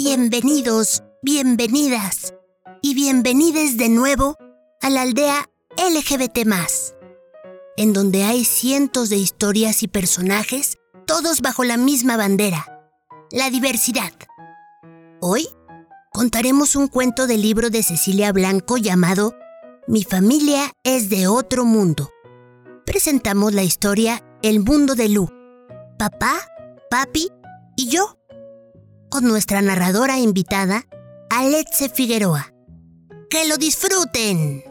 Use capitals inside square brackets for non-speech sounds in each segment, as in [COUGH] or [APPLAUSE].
Bienvenidos, bienvenidas y bienvenides de nuevo a la aldea LGBT, en donde hay cientos de historias y personajes, todos bajo la misma bandera, la diversidad. Hoy contaremos un cuento del libro de Cecilia Blanco llamado Mi familia es de otro mundo. Presentamos la historia El mundo de Lu, papá, papi y yo con nuestra narradora invitada, Alexe Figueroa. ¡Que lo disfruten!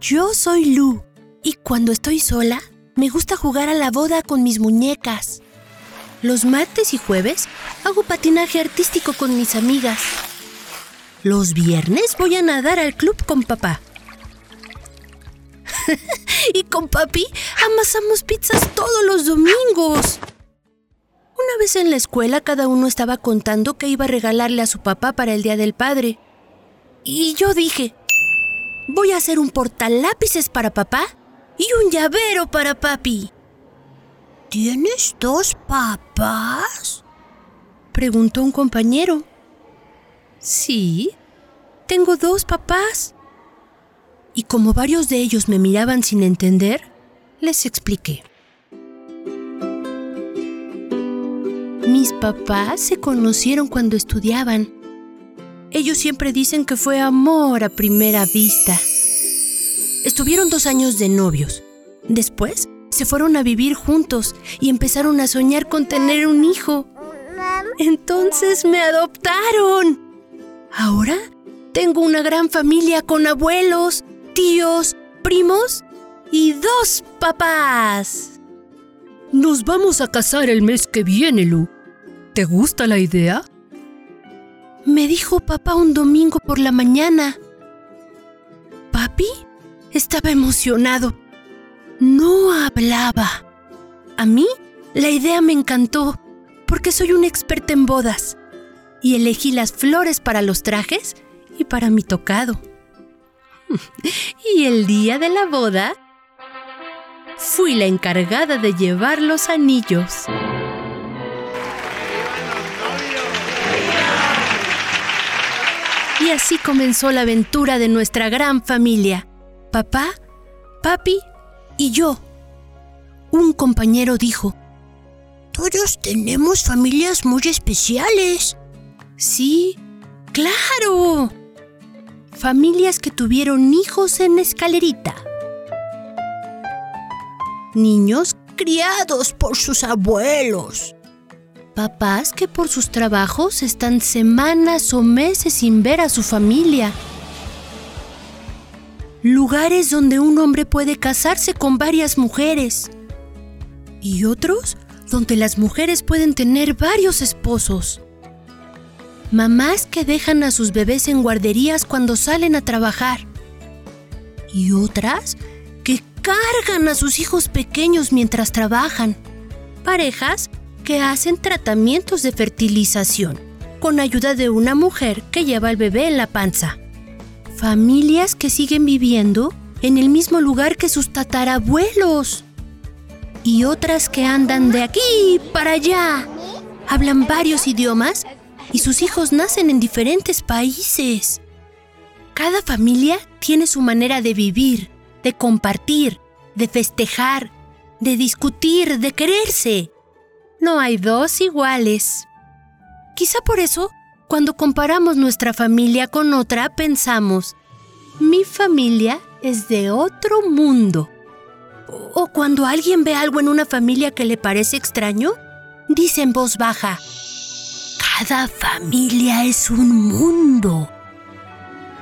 Yo soy Lu y cuando estoy sola me gusta jugar a la boda con mis muñecas. Los martes y jueves hago patinaje artístico con mis amigas. Los viernes voy a nadar al club con papá. [LAUGHS] y con papi amasamos pizzas todos los domingos. Una vez en la escuela cada uno estaba contando que iba a regalarle a su papá para el Día del Padre. Y yo dije, voy a hacer un portalápices para papá y un llavero para papi. ¿Tienes dos papás? Preguntó un compañero. Sí, tengo dos papás. Y como varios de ellos me miraban sin entender, les expliqué. Mis papás se conocieron cuando estudiaban. Ellos siempre dicen que fue amor a primera vista. Estuvieron dos años de novios. Después se fueron a vivir juntos y empezaron a soñar con tener un hijo. Entonces me adoptaron. Ahora tengo una gran familia con abuelos, tíos, primos y dos papás. Nos vamos a casar el mes que viene, Lu. ¿Te gusta la idea? Me dijo papá un domingo por la mañana. Papi estaba emocionado. No hablaba. A mí la idea me encantó porque soy una experta en bodas y elegí las flores para los trajes y para mi tocado. [LAUGHS] y el día de la boda, fui la encargada de llevar los anillos. Y así comenzó la aventura de nuestra gran familia. Papá, papi y yo. Un compañero dijo, Todos tenemos familias muy especiales. Sí, claro familias que tuvieron hijos en escalerita. Niños criados por sus abuelos. Papás que por sus trabajos están semanas o meses sin ver a su familia. Lugares donde un hombre puede casarse con varias mujeres. Y otros donde las mujeres pueden tener varios esposos mamás que dejan a sus bebés en guarderías cuando salen a trabajar. Y otras que cargan a sus hijos pequeños mientras trabajan, parejas que hacen tratamientos de fertilización con ayuda de una mujer que lleva al bebé en la panza, familias que siguen viviendo en el mismo lugar que sus tatarabuelos. Y otras que andan de aquí para allá, hablan varios idiomas y sus hijos nacen en diferentes países. Cada familia tiene su manera de vivir, de compartir, de festejar, de discutir, de quererse. No hay dos iguales. Quizá por eso, cuando comparamos nuestra familia con otra, pensamos, mi familia es de otro mundo. O cuando alguien ve algo en una familia que le parece extraño, dice en voz baja, cada familia es un mundo.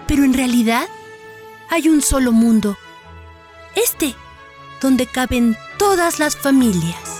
Pero en realidad hay un solo mundo. Este, donde caben todas las familias.